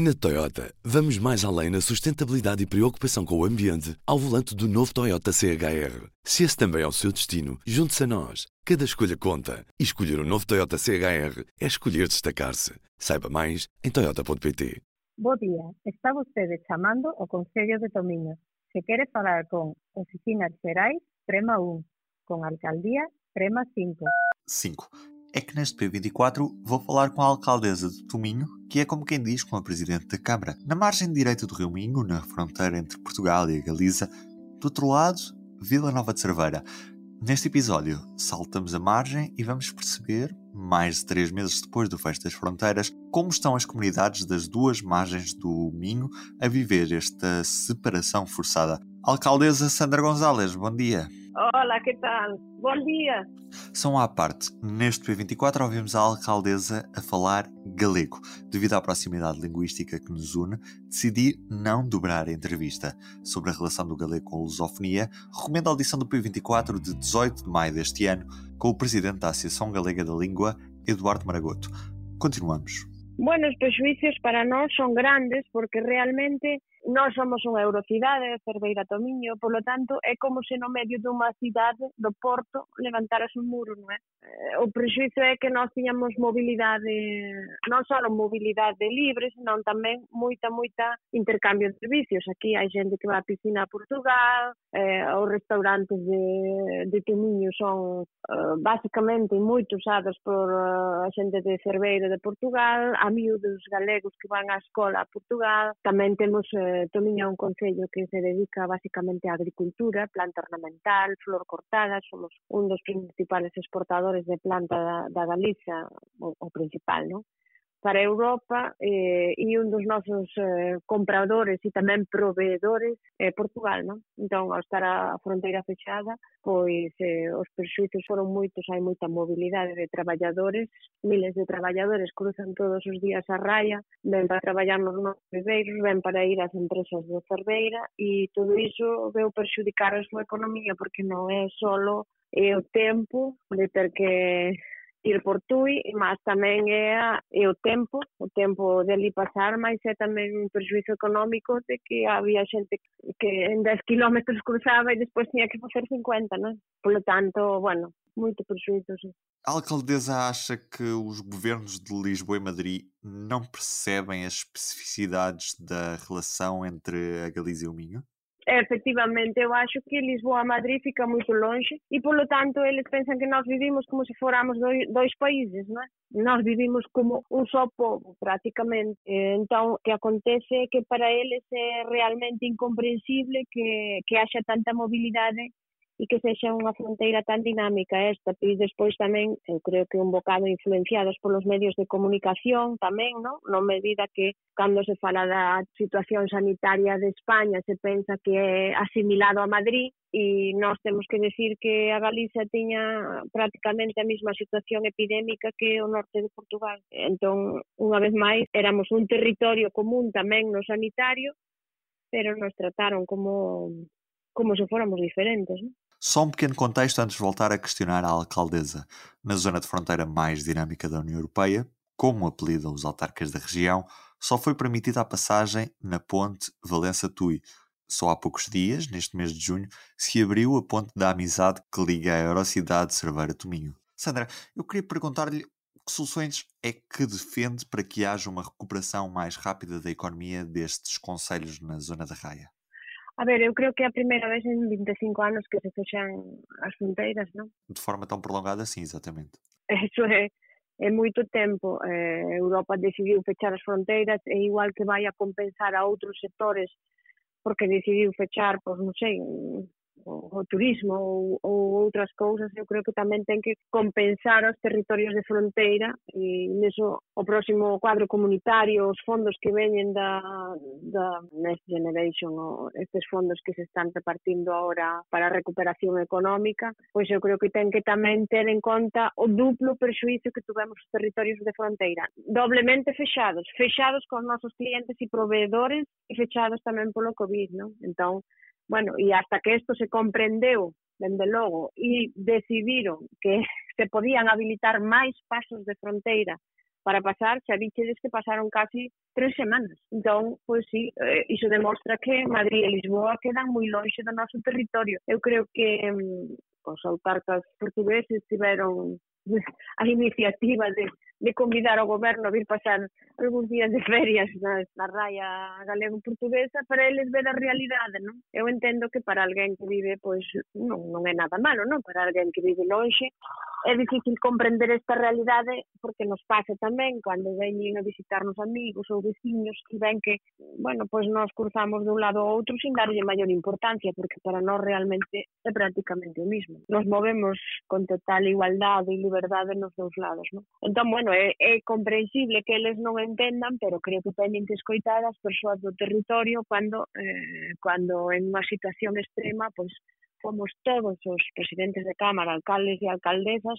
Na Toyota, vamos mais além na sustentabilidade e preocupação com o ambiente ao volante do novo Toyota CHR. Se esse também é o seu destino, junte-se a nós. Cada escolha conta. E escolher o um novo Toyota CHR é escolher destacar-se. Saiba mais em toyota.pt. Bom dia. Está você chamando ao Conselho de Tominho. Se quer falar com Oficinas Gerais, prema 1. Com Alcaldía, prema 5. 5 é que neste P24 vou falar com a alcaldesa de Tominho, que é como quem diz com a presidente da Câmara. Na margem direita do Rio Minho, na fronteira entre Portugal e a Galiza, do outro lado, Vila Nova de Cerveira. Neste episódio, saltamos a margem e vamos perceber, mais de três meses depois do fecho das fronteiras, como estão as comunidades das duas margens do Minho a viver esta separação forçada. Alcaldesa Sandra Gonzalez, bom dia. Olá, que tal? Bom dia. São à parte. Neste P24 ouvimos a alcaldesa a falar galego. Devido à proximidade linguística que nos une, decidi não dobrar a entrevista. Sobre a relação do galego com a lusofonia, recomendo a audição do P24 de 18 de maio deste ano com o presidente da Associação Galega da Língua, Eduardo Maragoto. Continuamos. Bueno, os prejuicios para nós son grandes porque realmente nós somos unha eurocidade, Cerveira Tomiño, polo tanto, é como se no medio dunha cidade do Porto levantaras un muro, non é? Eh, o prexuizo é que nós tiñamos mobilidade, non só mobilidade libre, senón tamén moita, moita intercambio de servicios. Aquí hai xente que va a piscina a Portugal, eh, os restaurantes de, de Tomiño son eh, basicamente moito usados por eh, a xente de Cerveira de Portugal, a miúdos galegos que van á escola a Portugal, tamén temos eh, É un concello que se dedica basicamente á agricultura, planta ornamental, flor cortada, somos un dos principales exportadores de planta da, da o principal, non? para Europa eh, e un dos nosos eh, compradores e tamén proveedores é eh, Portugal, non? Entón, ao estar a fronteira fechada, pois eh, os perxuizos foron moitos, hai moita mobilidade de traballadores, miles de traballadores cruzan todos os días a raya, ven para traballar nos nosos viveiros, ven para ir ás empresas de Cerveira e todo iso veu perxudicar a súa economía porque non é solo é o tempo de ter que ir por Tui, mas tamén é, é o tempo, o tempo de ali pasar, mas é tamén un perjuízo económico de que había xente que en 10 kilómetros cruzaba e despois tinha que facer 50, non? Por tanto, bueno, muito prejuízo. A alcaldesa acha que os governos de Lisboa e Madrid não percebem as especificidades da relação entre a Galiza e o Minho? Efectivamente, eu acho que Lisboa a Madrid fica moito longe e, polo tanto, eles pensan que nós vivimos como se fóramos dois, dois países, non é? Nós vivimos como un só povo, prácticamente. Entón, o que acontece é que para eles é realmente incomprensible que, que haxa tanta mobilidade e que sexa unha fronteira tan dinámica esta, e despois tamén, eu creo que un bocado influenciados polos medios de comunicación tamén, non? Non medida que cando se fala da situación sanitaria de España se pensa que é asimilado a Madrid e nós temos que decir que a Galiza tiña prácticamente a mesma situación epidémica que o norte de Portugal. Entón, unha vez máis, éramos un territorio común tamén no sanitario, pero nos trataron como como se fóramos diferentes, non? Só um pequeno contexto antes de voltar a questionar a alcaldesa. Na zona de fronteira mais dinâmica da União Europeia, como apelidam os autarcas da região, só foi permitida a passagem na ponte Valença-Tui. Só há poucos dias, neste mês de junho, se abriu a ponte da amizade que liga a Eurocidade de Cerveira-Tominho. Sandra, eu queria perguntar-lhe que soluções é que defende para que haja uma recuperação mais rápida da economia destes conselhos na zona da Raia? A ver, eu creo que é a primeira vez en 25 anos que se fechan as fronteiras, non? De forma tan prolongada, sí, exactamente. Eso é, é moito tempo. Eh, Europa decidiu fechar as fronteiras e igual que vai a compensar a outros sectores porque decidiu fechar, pois non sei, o, o turismo ou, ou outras cousas, eu creo que tamén ten que compensar os territorios de fronteira e neso o próximo cuadro comunitario, os fondos que veñen da, da Next Generation ou estes fondos que se están repartindo ahora para a recuperación económica, pois eu creo que ten que tamén ter en conta o duplo perxuizo que tuvemos os territorios de fronteira, doblemente fechados, fechados con nosos clientes e proveedores e fechados tamén polo COVID, non? Entón, bueno, e hasta que isto se comprendeu, dende logo, e decidiron que se podían habilitar máis pasos de fronteira para pasar, xa díxedes que pasaron casi tres semanas. Entón, pois sí, eh, iso demostra que Madrid e Lisboa quedan moi lonxe do noso territorio. Eu creo que mm, os autarcas portugueses tiveron a iniciativa de, de convidar ao goberno a vir pasar algúns días de ferias na, na raya galego-portuguesa para eles ver a realidade, non? Eu entendo que para alguén que vive, pois, non, non é nada malo, non? Para alguén que vive lonxe, é difícil comprender esta realidade porque nos pasa tamén cando veñen a visitarnos amigos ou veciños que ven que, bueno, pois nos cruzamos de un lado ao outro sin darlle maior importancia porque para nós realmente é prácticamente o mismo. Nos movemos con total igualdade e verdade nos dous lados. Non? Entón, bueno, é, é comprensible que eles non entendan, pero creo que teñen que escoitar as persoas do territorio cando, eh, cando en unha situación extrema, pois, fomos todos os presidentes de Cámara, alcaldes e alcaldesas,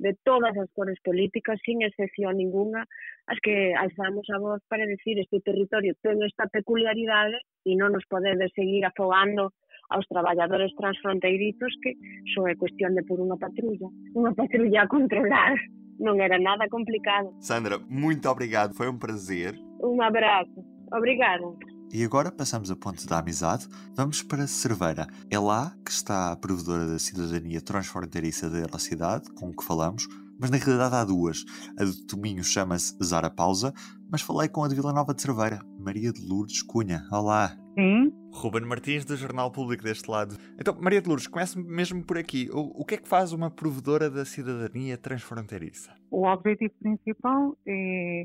de todas as cores políticas, sin excepción ninguna, as que alzamos a voz para decir este territorio ten esta peculiaridade e non nos podedes seguir afogando aos traballadores transfronteirizos que só é cuestión de por unha patrulla, unha patrulla a controlar. Non era nada complicado. Sandra, muito obrigado, foi um prazer. Un abrazo. Obrigada. E agora passamos a ponte da amizade, vamos para Cerveira. É lá que está a provedora da cidadania transfronteiriça da cidade, com o que falamos, mas na realidade há duas. A de Tominho chama-se Zara Pausa, mas falei com a de Vila Nova de Cerveira, Maria de Lourdes Cunha. Olá. Sim. Ruben Martins, do Jornal Público deste lado. Então, Maria de Lourdes, comece mesmo por aqui. O, o que é que faz uma provedora da cidadania transfronteiriça? O objetivo principal é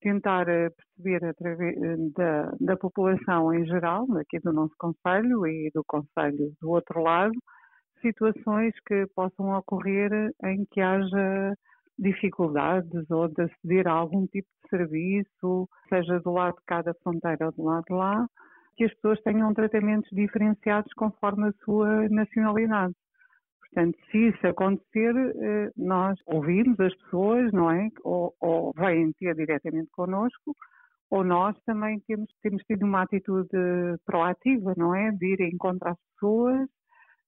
tentar eh, perceber através eh, da, da população em geral, aqui do nosso Conselho e do Conselho do outro lado, situações que possam ocorrer em que haja dificuldades ou de aceder a algum tipo de serviço, seja do lado de cada fronteira ou do lado de lá, que as pessoas tenham tratamentos diferenciados conforme a sua nacionalidade. Portanto, se isso acontecer, eh, nós ouvimos as pessoas, não é? Ou, ou vêm ter diretamente connosco, ou nós também temos, temos tido uma atitude proativa, não é? De ir encontrar as pessoas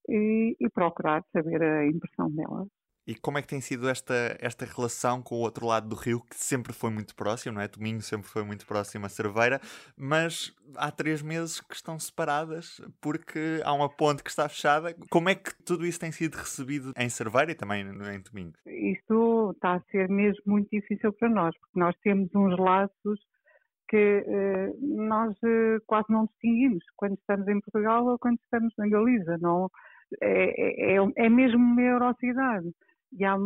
e, e procurar saber a impressão delas. E como é que tem sido esta, esta relação com o outro lado do rio, que sempre foi muito próximo, não é? Tominho sempre foi muito próximo a Cerveira, mas há três meses que estão separadas porque há uma ponte que está fechada. Como é que tudo isso tem sido recebido em Cerveira e também em Tominho? Isto está a ser mesmo muito difícil para nós, porque nós temos uns laços que eh, nós eh, quase não distinguimos quando estamos em Portugal ou quando estamos na Galiza. Não, é, é, é mesmo uma eurocidade e há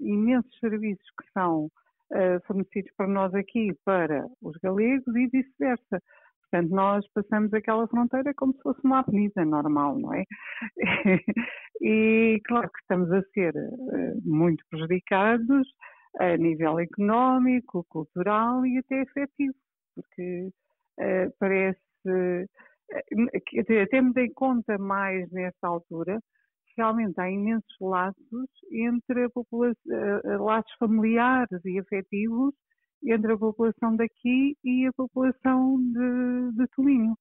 imensos serviços que são uh, fornecidos para nós aqui para os galegos e vice-versa. Portanto, nós passamos aquela fronteira como se fosse uma avenida normal, não é? e claro que estamos a ser uh, muito prejudicados a nível económico, cultural e até afetivo, porque uh, parece, uh, temos em conta mais nesta altura realmente há imensos laços entre a população, eh, laços familiares e afetivos entre a população daqui e a população de, de Tolinho,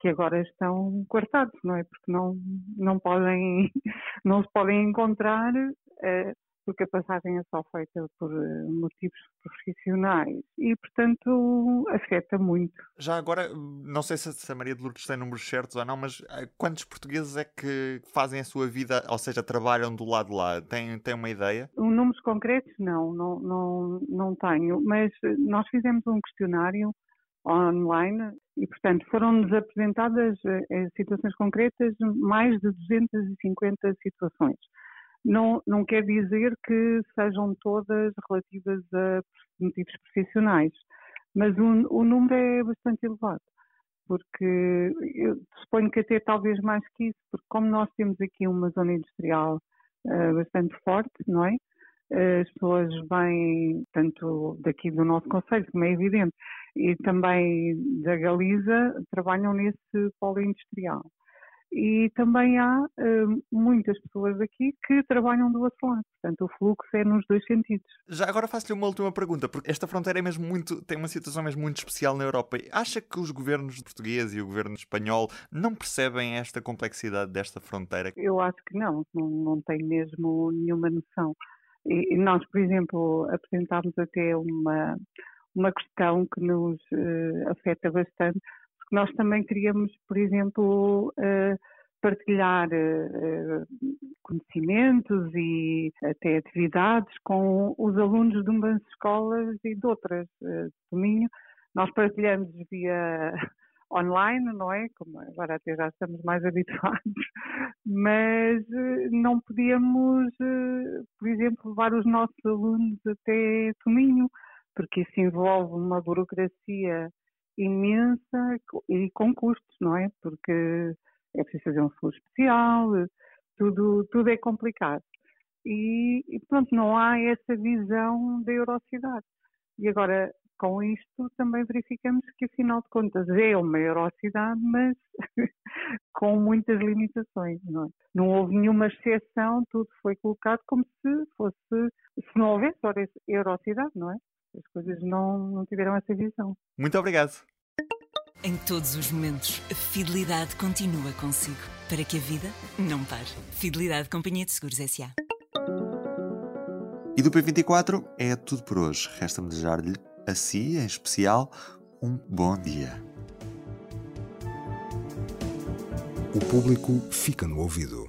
que agora estão cortados, não é? Porque não, não podem, não se podem encontrar, uh, porque a passagem é só feita por eh, motivos profissionais e, portanto, afeta muito. Já agora, não sei se a Maria de Lourdes tem números certos ou não, mas eh, quantos portugueses é que fazem a sua vida, ou seja, trabalham do lado de lá? Tem, tem uma ideia? Números concretos, não, não, não, não tenho, mas nós fizemos um questionário online e, portanto, foram-nos apresentadas eh, situações concretas mais de 250 situações. Não, não quer dizer que sejam todas relativas a motivos profissionais, mas o, o número é bastante elevado, porque eu suponho que até talvez mais que isso, porque como nós temos aqui uma zona industrial uh, bastante forte, não é? As pessoas vêm tanto daqui do nosso Conselho, como é evidente, e também da Galiza, trabalham nesse polo industrial e também há uh, muitas pessoas aqui que trabalham do outro lado. Portanto, o fluxo é nos dois sentidos. Já agora faço-lhe uma última pergunta, porque esta fronteira é mesmo muito, tem uma situação mesmo muito especial na Europa. Acha que os governos portugueses e o governo espanhol não percebem esta complexidade desta fronteira? Eu acho que não, não, não tem mesmo nenhuma noção. E nós, por exemplo, apresentámos até uma, uma questão que nos uh, afeta bastante, nós também queríamos, por exemplo, uh, partilhar uh, conhecimentos e até atividades com os alunos de umas escolas e de outras uh, do Minho. Nós partilhamos via online, não é? Como agora até já estamos mais habituados, mas não podíamos, por exemplo, levar os nossos alunos até Tominho, porque isso envolve uma burocracia imensa e com custos, não é? Porque é preciso fazer um seguro especial, tudo, tudo é complicado. E, e, pronto, não há essa visão da eurocidade. E agora, com isto, também verificamos que, afinal de contas, é uma eurocidade, mas com muitas limitações. Não, é? não houve nenhuma exceção, tudo foi colocado como se fosse, se não houvesse eurocidade, não é? As coisas não, não tiveram essa visão. Muito obrigado. Em todos os momentos, a fidelidade continua consigo, para que a vida não pare. Fidelidade Companhia de Seguros S.A. E do P24 é tudo por hoje. Resta-me desejar-lhe, a si em especial, um bom dia. O público fica no ouvido.